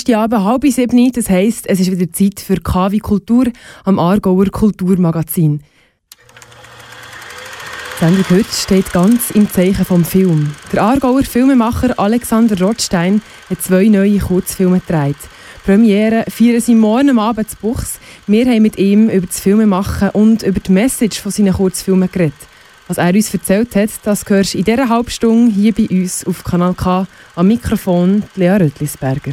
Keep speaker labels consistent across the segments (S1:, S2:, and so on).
S1: Donnerstagabend halb sieben, das heisst, es ist wieder Zeit für KW Kultur am Aargauer Kulturmagazin. Die Sendung heute steht ganz im Zeichen vom Film. Der Aargauer Filmemacher Alexander Rothstein hat zwei neue Kurzfilme gedreht. Premiere feiern sie morgen Abend zu Buchs. Wir haben mit ihm über das Filmemachen und über die Message von seinen Kurzfilmen geredet. Was er uns erzählt hat, das hörst du in dieser Halbstunde hier bei uns auf Kanal K am Mikrofon Lea Rötlisberger.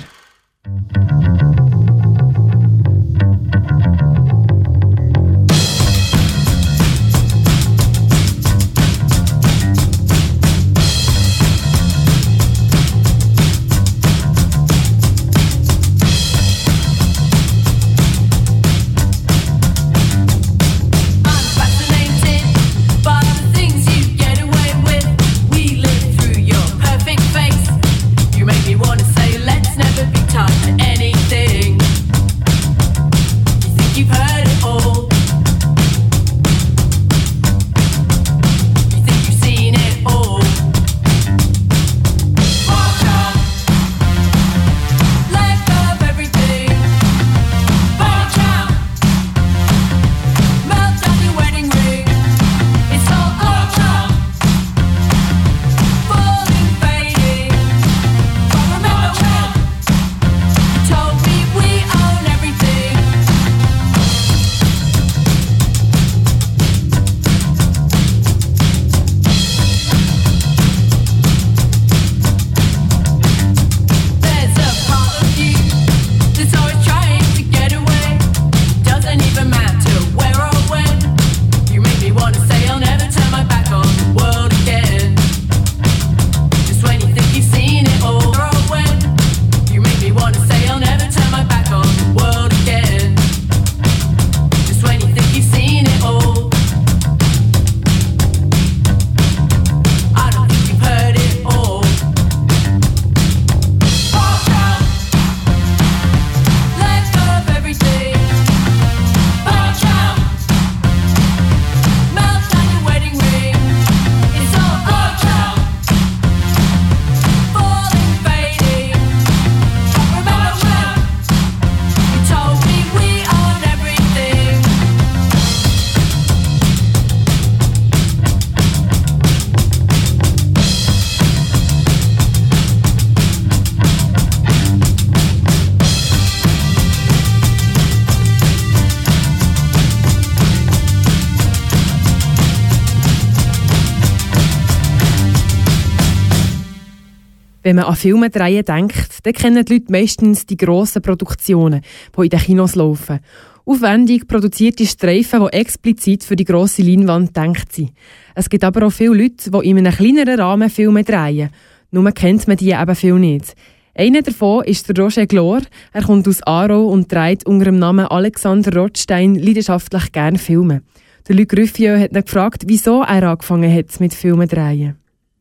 S1: Wenn man an Filme drehen denkt, dann kennen die Leute meistens die grossen Produktionen, die in den Kinos laufen. Aufwendig produzierte Streifen, die explizit für die grosse Leinwand denkt sind. Es gibt aber auch viele Leute, die in einem kleineren Rahmen Filme drehen. Nur kennt man die eben viel nicht. Einer davon ist der Roger Glor. Er kommt aus Aarau und dreht unter dem Namen Alexander Rothstein leidenschaftlich gerne Filme. Der Luc Ruffieux hat ihn gefragt, wieso er angefangen hat mit Filmen drehen.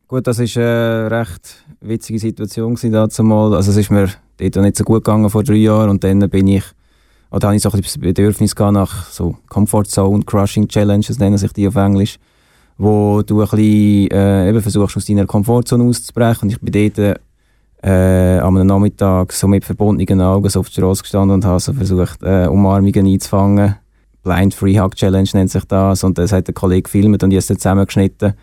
S2: Gut, das ist eine recht witzige Situation dazu mal. Also es ist mir dort nicht so gut gegangen vor drei Jahren und dann bin ich, oder habe ich so ein bisschen Bedürfnis gehabt nach so Comfort Zone Crushing Challenges, nennen sich die auf Englisch, wo du ein bisschen äh, eben versuchst aus deiner Komfortzone auszubrechen und ich bin dort äh, am Nachmittag so mit verbundenen Augen so auf der Straße gestanden und habe so versucht, äh, Umarmungen einzufangen. Blind Free Hug Challenge nennt sich das und das hat der Kollege gefilmt und ich habe es zusammengeschnitten.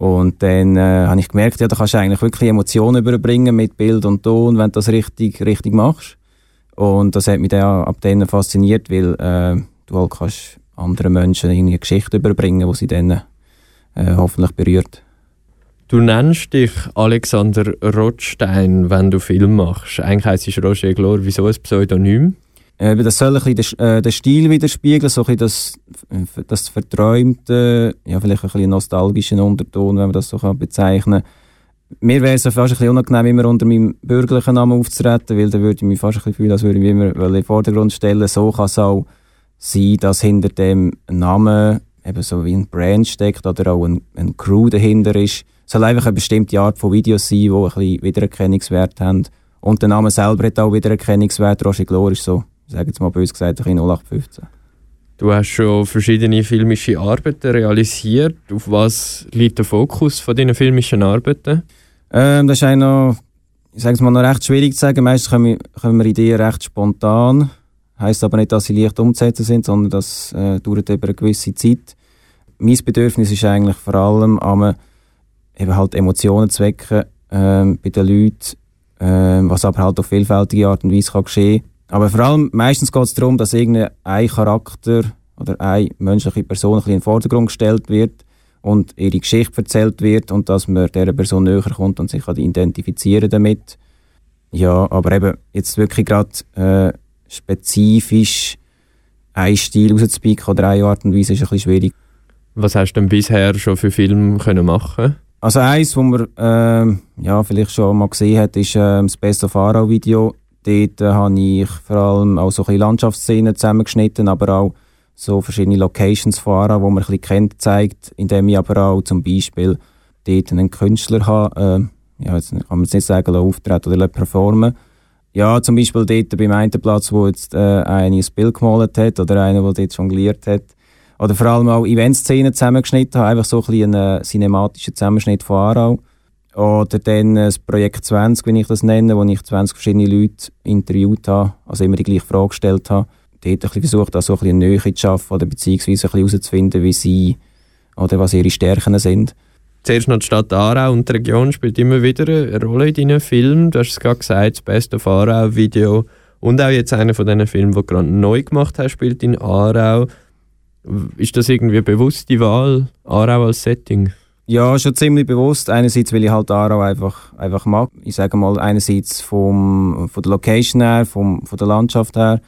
S2: Und dann äh, habe ich gemerkt, ja, da kannst du eigentlich wirklich Emotionen überbringen mit Bild und Ton, wenn du das richtig, richtig machst. Und das hat mich dann ab dann fasziniert, weil äh, du halt kannst anderen Menschen eine Geschichte überbringen, die sie dann äh, hoffentlich berührt.
S3: Du nennst dich Alexander Rothstein, wenn du Film machst. Eigentlich heisst es Roger Glor. Wieso ein Pseudonym?
S2: Äh, das soll ein bisschen den, äh, Stil widerspiegeln, so ein das, äh, das verträumte, ja, vielleicht ein bisschen nostalgischen Unterton, wenn man das so bezeichnen kann. Mir wäre es fast ein bisschen unangenehm, immer unter meinem bürgerlichen Namen aufzutreten, weil dann würde ich mich fast ein bisschen fühlen, als würde ich mich immer in den Vordergrund stellen. So kann es auch sein, dass hinter dem Namen eben so wie ein Brand steckt oder auch ein, ein Crew dahinter ist. Es soll einfach eine bestimmte Art von Videos sein, die ein bisschen Wiedererkennungswert haben. Und der Name selber hat auch Wiedererkennungswert. Roger Glor ist so sage jetzt mal bös gesagt, ein 0815.
S3: Du hast schon verschiedene filmische Arbeiten realisiert. Auf was liegt der Fokus von deinen filmischen Arbeiten?
S2: Ähm, das ist noch ich sage es mal noch recht schwierig zu sagen. Meistens kommen, kommen Ideen recht spontan. Heißt aber nicht, dass sie leicht umzusetzen sind, sondern das äh, dauert über eine gewisse Zeit. Mein Bedürfnis ist eigentlich vor allem, am eben halt Emotionen zu wecken ähm, bei den Leuten, ähm, was aber halt auf vielfältige Art und Weise kann geschehen Aber vor allem, meistens geht es darum, dass irgendein Charakter oder eine menschliche Person ein bisschen in den Vordergrund gestellt wird und ihre Geschichte erzählt wird und dass man dieser Person näher kommt und sich kann identifizieren damit. Ja, aber eben jetzt wirklich gerade äh, spezifisch einen Stil rauszupicken oder eine Art und Weise ist ein bisschen schwierig.
S3: Was hast du denn bisher schon für Filme können machen
S2: Also eins, wo man äh, ja, vielleicht schon mal gesehen hat, ist äh, das Best of Aarau Video. Dort äh, habe ich vor allem auch so ein bisschen Landschaftsszenen zusammengeschnitten, aber auch so verschiedene Locations von Aarau, wo man ein bisschen kennt, zeigt, indem ich aber auch zum Beispiel dort einen Künstler habe, äh, ja, jetzt kann man jetzt nicht sagen, auftreten oder performen, ja, zum Beispiel dort beim einen Platz, wo jetzt äh, einer ein Bild gemalt hat oder einer, der dort jongliert hat. Oder vor allem auch Eventszenen zusammengeschnitten habe, einfach so ein bisschen einen cinematischen Zusammenschnitt von Aarau. Oder dann das Projekt 20, wie ich das nenne, wo ich 20 verschiedene Leute interviewt habe, also immer die gleiche Frage gestellt habe. Dort ein bisschen versucht, auch so ein bisschen eine Nähe zu schaffen oder beziehungsweise ein bisschen herauszufinden, wie sie oder was ihre Stärken sind.
S3: Zuerst noch die Stadt Aarau und die Region spielt immer wieder eine Rolle in deinen Filmen. Du hast es gerade gesagt, das beste of Aarau-Video und auch jetzt einer von diesen Filmen, die du gerade neu gemacht hast, spielt in Aarau. Ist das irgendwie bewusst die Wahl, Aarau als Setting?
S2: Ja, schon ziemlich bewusst. Einerseits, weil ich halt Aarau einfach, einfach mag. Ich sage mal, einerseits vom, von der Location her, vom, von der Landschaft her.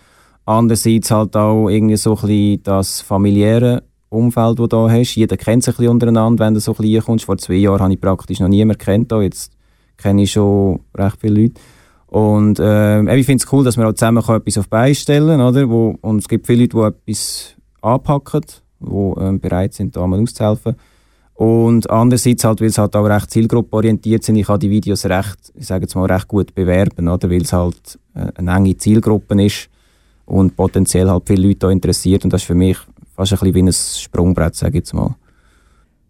S2: Andererseits halt auch irgendwie so ein bisschen das familiäre Umfeld, das du hier hast. Jeder kennt sich ein bisschen untereinander, wenn du so klein kommst. Vor zwei Jahren habe ich praktisch noch niemanden kennt. Jetzt kenne ich schon recht viele Leute. Und äh, ich finde es cool, dass wir auch zusammen etwas auf Beine stellen oder? Wo, Und es gibt viele Leute, die etwas anpacken, die äh, bereit sind, da mal auszuhelfen. Und andererseits halt, weil es halt auch recht zielgruppenorientiert sind. Ich kann die Videos recht, ich sage jetzt mal, recht gut bewerben, oder? Weil es halt äh, eine enge Zielgruppe ist und potenziell halt viele Leute da interessiert. Und das ist für mich fast ein bisschen wie ein Sprungbrett, sage ich jetzt mal.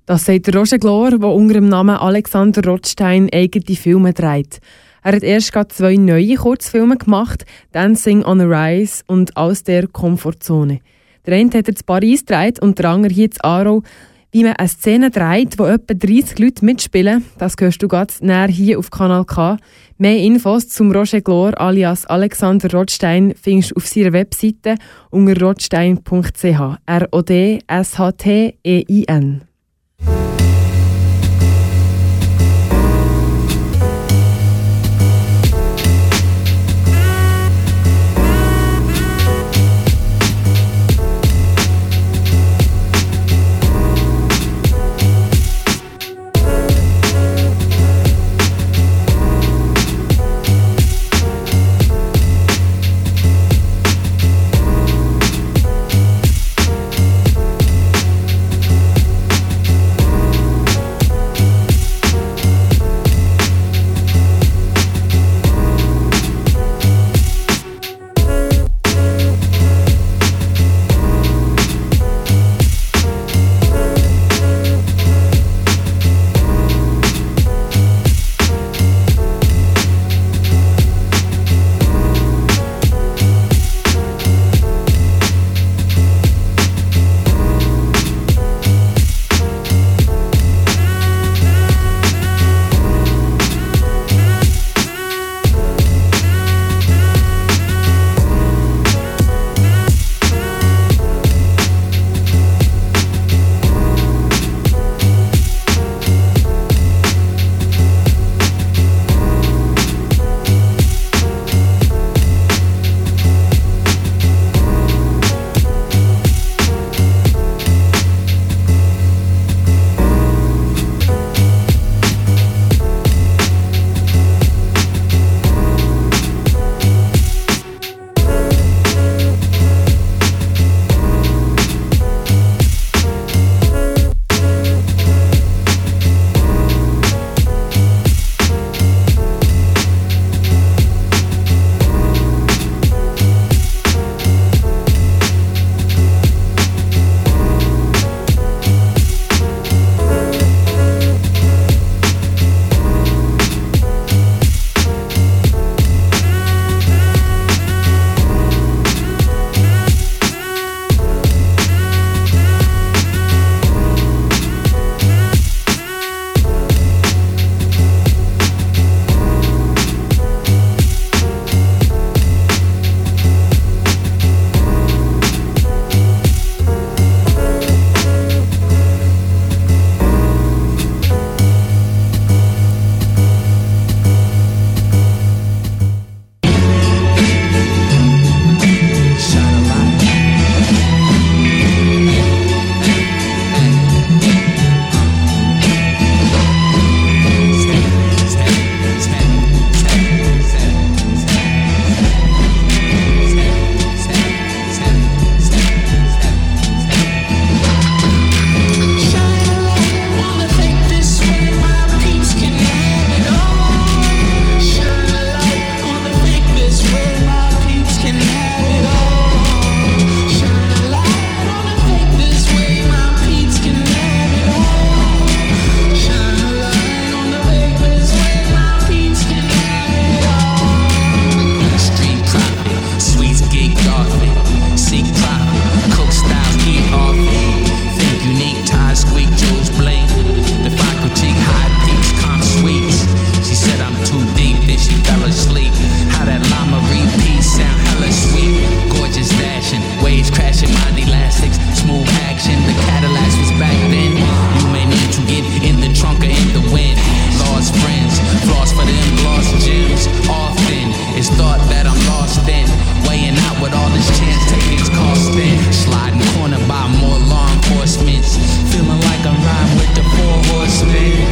S1: Das sagt Roger Glor, der unter dem Namen Alexander Rothstein eigene Filme dreht. Er hat erst gerade zwei neue Kurzfilme gemacht, Dancing on a Rise und Aus der Komfortzone. Der eine hat er zu Paris gedreht und der andere hier zu Aarau. Wie man eine Szene dreht, wo etwa 30 Leute mitspielen, das hörst du ganz näher hier auf Kanal K. Mehr Infos zum Roger Glor alias Alexander Rothstein findest du auf seiner Webseite unter rothstein.ch. R-O-D-S-H-T-E-I-N. What's me.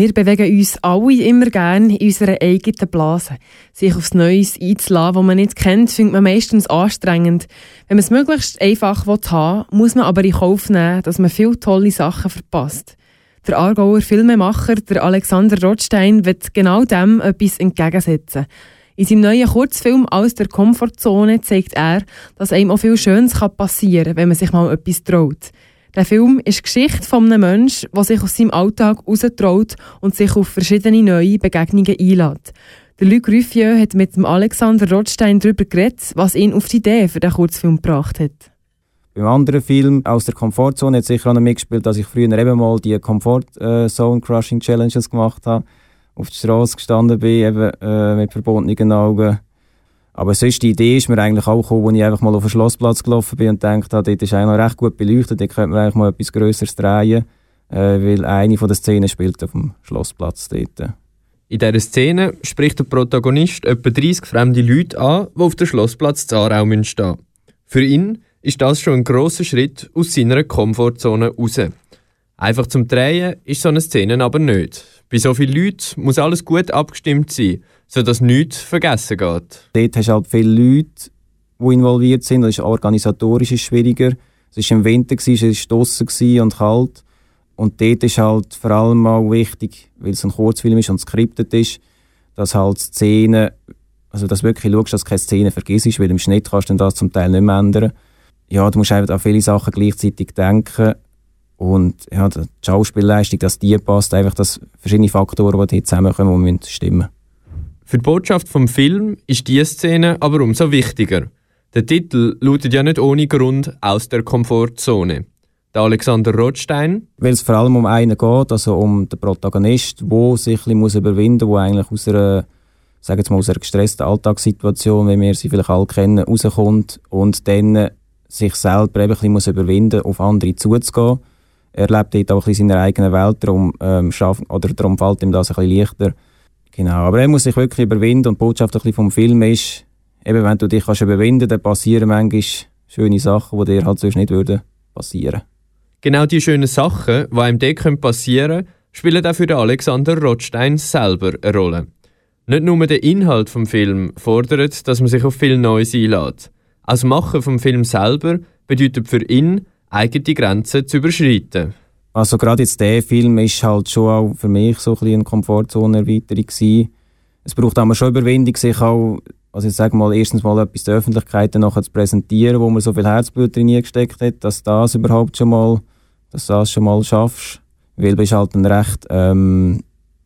S1: Wir bewegen uns alle immer gerne in unserer eigenen Blase. Sich aufs Neues einzulassen, das man nicht kennt, findet man meistens anstrengend. Wenn man es möglichst einfach haben will, muss man aber in Kauf nehmen, dass man viele tolle Sachen verpasst. Der Aargauer Filmemacher, der Alexander Rothstein, wird genau dem etwas entgegensetzen. In seinem neuen Kurzfilm «Aus der Komfortzone» zeigt er, dass einem auch viel Schönes passieren kann, wenn man sich mal etwas traut. Der Film ist die Geschichte von einem Menschen, der sich aus seinem Alltag heraustraut und sich auf verschiedene neue Begegnungen einlädt. Der Luc Ruffieux hat mit dem Alexander Rothstein darüber geredet, was ihn auf die Idee für den Kurzfilm gebracht hat.
S2: Beim anderen Film aus der Komfortzone hat sicher auch noch mitgespielt, dass ich früher eben mal die Comfort Crushing Challenges gemacht habe, auf der Straße gestanden bin, eben äh, mit verbundenen Augen aber sonst, die Idee ist mir eigentlich auch gekommen, als ich einfach mal auf den Schlossplatz gelaufen bin und gedacht habe, dort ist eigentlich recht gut beleuchtet, dort könnte man eigentlich mal etwas Größeres drehen, äh, weil eine von den Szenen spielt auf dem Schlossplatz dort.
S3: In dieser Szene spricht der Protagonist etwa 30 fremde Leute an, die auf dem Schlossplatz Zarau stehen. Für ihn ist das schon ein grosser Schritt aus seiner Komfortzone raus. Einfach zum Drehen ist so eine Szene aber nicht. Bei so vielen Leuten muss alles gut abgestimmt sein sodass nichts vergessen geht.
S2: Dort hast du halt viele Leute, die involviert sind. Das ist organisatorisch schwieriger. Es war im Winter, es war draussen und kalt. Und dort ist halt vor allem auch wichtig, weil es ein Kurzfilm ist und skriptet ist, dass halt Szenen, also dass wirklich schaust, dass keine Szene vergisst, weil im Schnitt kannst du das zum Teil nicht mehr ändern. Ja, du musst einfach an viele Sachen gleichzeitig denken. Und ja, die Schauspielleistung, dass die passt, einfach dass verschiedene Faktoren, die hier zusammenkommen, die stimmen müssen.
S3: Für die Botschaft vom Film ist diese Szene aber umso wichtiger. Der Titel lautet ja nicht ohne Grund aus der Komfortzone. Der Alexander Rothstein.
S2: Weil es vor allem um einen geht, also um den Protagonist, der sich ein bisschen überwinden muss, der eigentlich aus einer, sagen jetzt mal, aus einer gestressten Alltagssituation, wie wir sie vielleicht alle kennen, rauskommt und dann sich selber eben ein bisschen überwinden muss, auf andere zuzugehen. Er lebt dort auch bisschen in seiner eigenen Welt, darum, ähm, schaff, oder darum fällt ihm das ein bisschen leichter Genau, aber er muss sich wirklich überwinden und die Botschaft ein vom Film ist, eben wenn du dich kannst überwinden dann passieren manchmal schöne Sachen, die dir halt sonst nicht würden passieren.
S3: Genau die schönen Sachen, die einem dort passieren können, spielen auch für Alexander Rothstein selber eine Rolle. Nicht nur der Inhalt vom Film fordert, dass man sich auf viel Neues einlädt. Als Macher vom Film selber bedeutet für ihn, eigene Grenzen zu überschreiten.
S2: Also gerade jetzt der Film ist halt schon auch für mich so ein eine Komfortzonenerweiterung gewesen. Es braucht aber schon Überwindung, sich auch, also ich sage mal, erstens mal etwas der Öffentlichkeit nachher zu präsentieren, wo man so viel Herzblut drin gesteckt hat, dass das überhaupt schon mal, dass das schon mal schaffst. Weil du bist halt ein recht, ähm,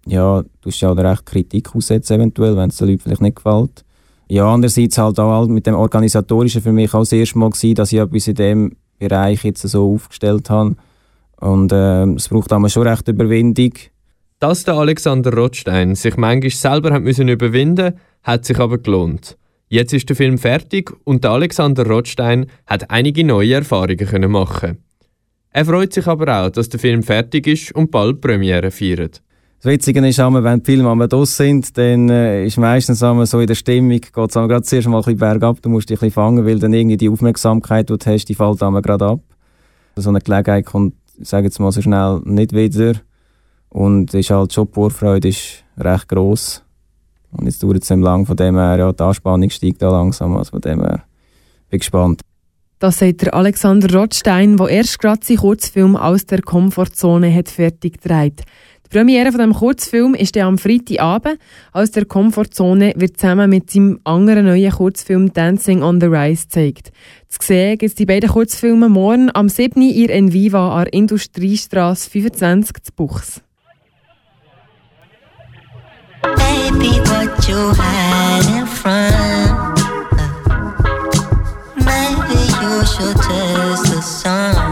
S2: ja, du hast ja auch recht Kritik aussetzen eventuell, wenn es den Leuten vielleicht nicht gefällt. Ja, andererseits halt auch halt mit dem Organisatorischen für mich auch das erste Mal gewesen, dass ich etwas in dem Bereich jetzt so aufgestellt habe und äh, es braucht aber schon recht Überwindung.
S3: Dass der Alexander Rothstein sich manchmal selber hat müssen überwinden hat sich aber gelohnt. Jetzt ist der Film fertig und der Alexander Rothstein hat einige neue Erfahrungen können machen. Er freut sich aber auch, dass der Film fertig ist und bald Premiere feiert.
S2: Das Witzige ist, wenn die Filme draus sind, dann äh, ist meistens so in der Stimmung, geht es gerade zuerst mal ein bisschen bergab, du musst dich ein bisschen fangen, weil dann irgendwie die Aufmerksamkeit, die du hast, die fällt gerade ab. So eine Gelegenheit kommt sage jetzt mal so schnell, nicht wieder. Und ist halt schon die Vorfreude ist recht gross. Und jetzt dauert es lang, von dem her, ja, die Anspannung steigt da langsam, also von dem her bin gespannt.
S1: Das sagt der Alexander Rothstein, der erst gerade seinen Kurzfilm aus der Komfortzone hat fertig gedreht. Die Premiere von dem Kurzfilm ist am Freitagabend. Aus der Komfortzone wird zusammen mit seinem anderen neuen Kurzfilm Dancing on the Rise gezeigt. Zu sehen gibt es die beiden Kurzfilme morgen am 7. Uhr in Viva an Industriestrasse 25 zu Buchs. Baby, what you hiding from? Maybe you should test the sun.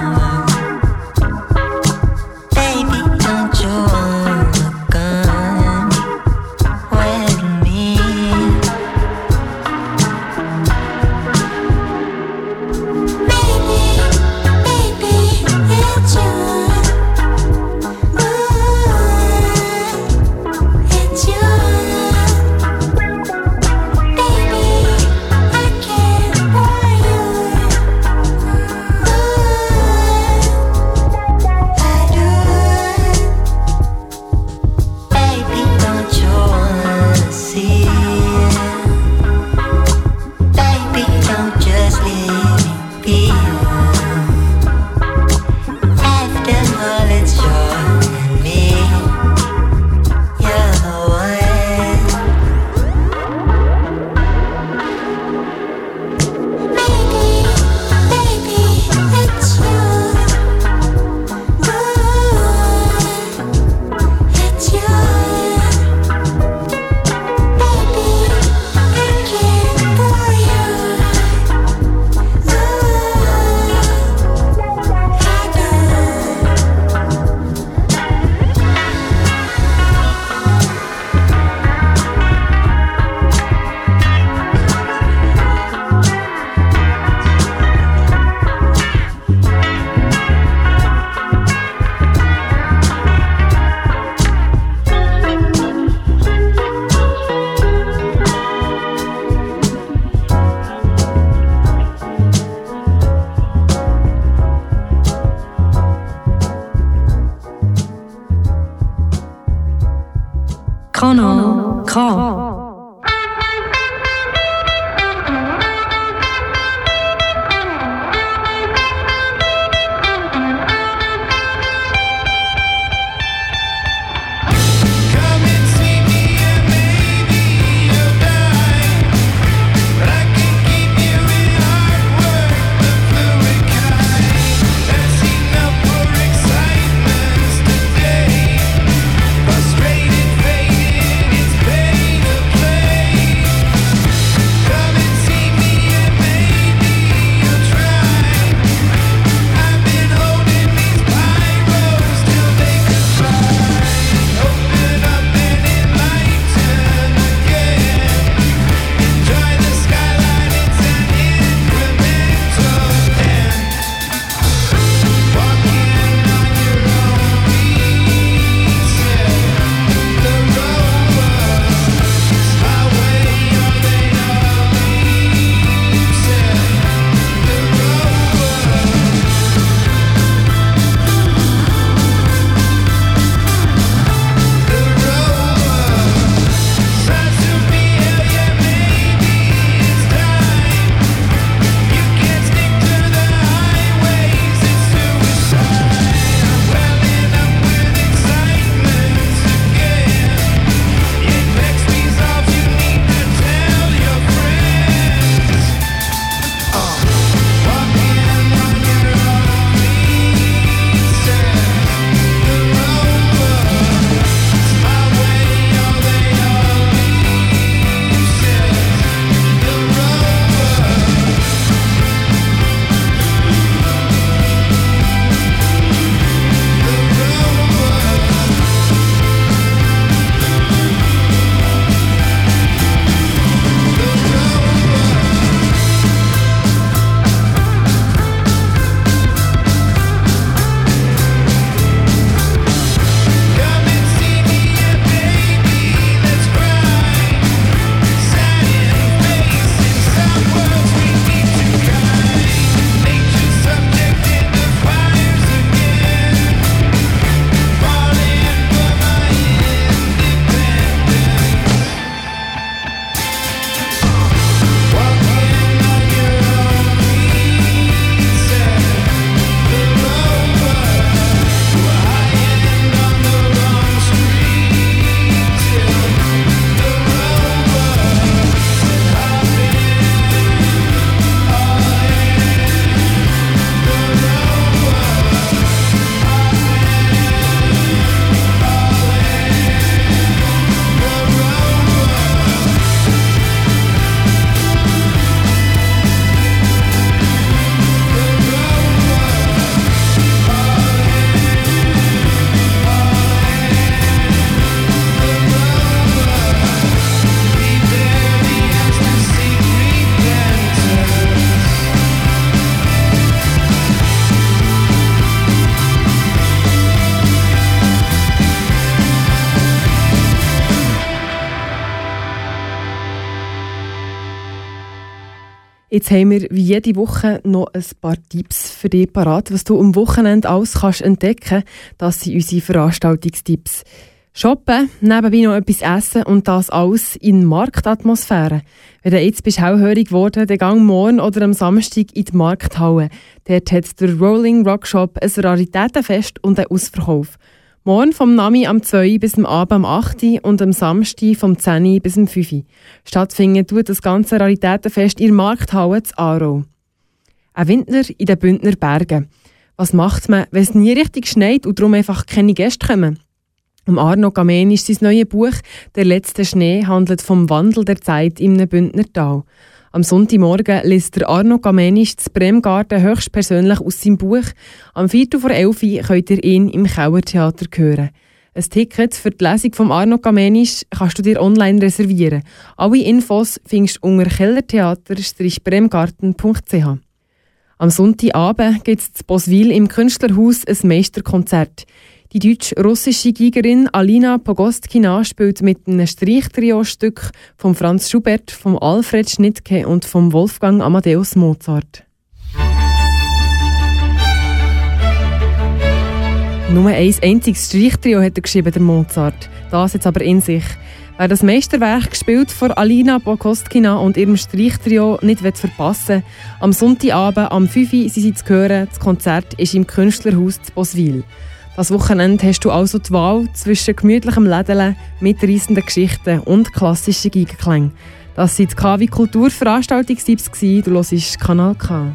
S1: Jetzt haben wir wie jede Woche noch ein paar Tipps für dich parat, was du am Wochenende alles kannst entdecken. Das sind unsere Veranstaltungstipps. Shoppen, nebenbei noch etwas essen und das alles in Marktatmosphäre. Wenn du jetzt bist hellhörig geworden, dann gang morgen oder am Samstag in die Markthalle. Dort hat der Rolling Rock Shop ein Raritätenfest und einen Ausverkauf. Morgen vom Nami am 2 bis am Abend am 8 und am Samstag vom 10 bis am 5 Stattfinden tut das ganze Raritätenfest in der Markthalle zu Aarau. Ein Winter in den Bündner Bergen. Was macht man, wenn es nie richtig schneit und darum einfach keine Gäste kommen? Um Arno Gamenisch sein neues Buch «Der letzte Schnee» handelt vom Wandel der Zeit im Bündner Tal. Am Sonntagmorgen liest Arno Gamenisch das Bremgarten höchstpersönlich aus seinem Buch. Am 4. vor 11 Uhr könnt ihr ihn im Kauertheater hören. Ein Ticket für die Lesung von Arno Gamenisch kannst du dir online reservieren. Alle Infos findest du unter kellertheater-bremgarten.ch. Am Sonntagabend gibt es in Boswil im Künstlerhaus ein Meisterkonzert. Die deutsch-russische Gigerin Alina Pogostkina spielt mit einem Streichtrio-Stück von Franz Schubert, von Alfred Schnittke und von Wolfgang Amadeus Mozart. Nur ein einziges Streichtrio hat er geschrieben, der Mozart. Das jetzt aber in sich. Wer das Meisterwerk gespielt von Alina Bokostkina und ihrem Streichtrio nicht verpassen will, am Sonntagabend am 5 Uhr sind sie zu hören. Das Konzert ist im Künstlerhaus zu Boswil. Das Wochenende hast du also die Wahl zwischen gemütlichem Lädeln, mitreißenden Geschichten und klassischen Geigenklängen. Das waren die KW Kulturveranstaltungstipps. Du hörst Kanal K.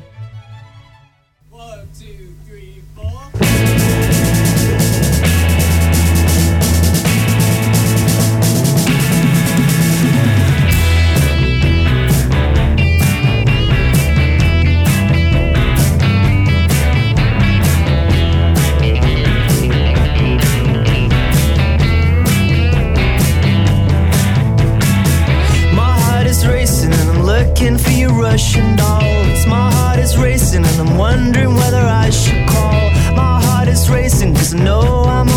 S4: looking for your Russian dolls. My heart is racing and I'm wondering whether I should call. My heart is racing cause I know I'm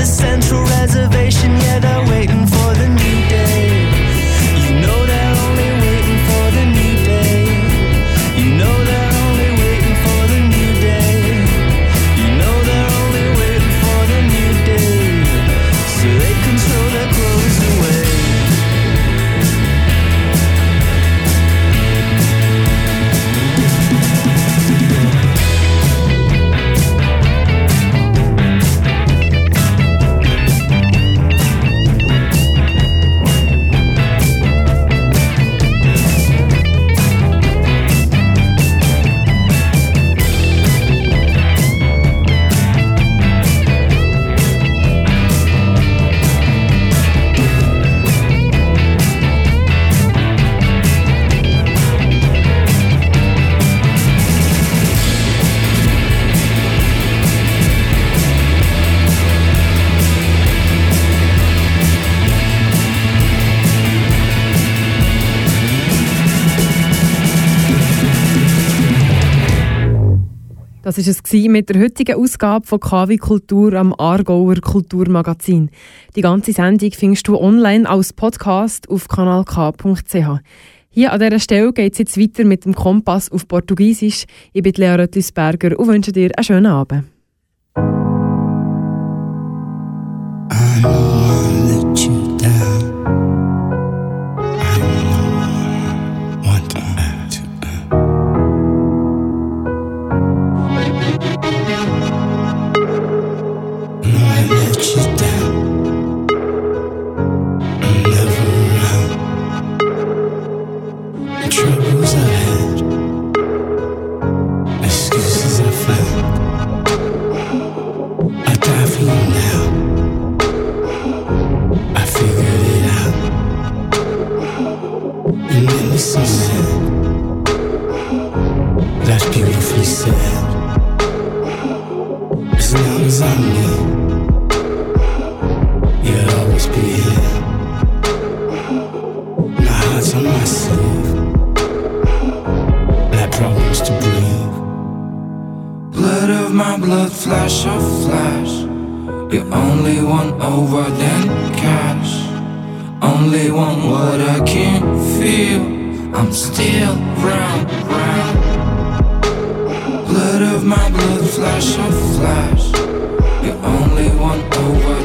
S4: the central
S1: war es mit der heutigen Ausgabe von KW Kultur am Aargauer Kulturmagazin. Die ganze Sendung findest du online als Podcast auf kanalk.ch. Hier an dieser Stelle geht es jetzt weiter mit dem Kompass auf Portugiesisch. Ich bin Lea Röttlisberger und wünsche dir einen schönen Abend.
S5: I know That's beautifully said. As long as I'm me, you'll always be here. My heart's on my sleeve. Like problems to breathe. Blood of my blood, flash of flash. You only want over than cash. Only want what I can feel. I'm still round, round. Blood of my blood, flash of flash. You only want over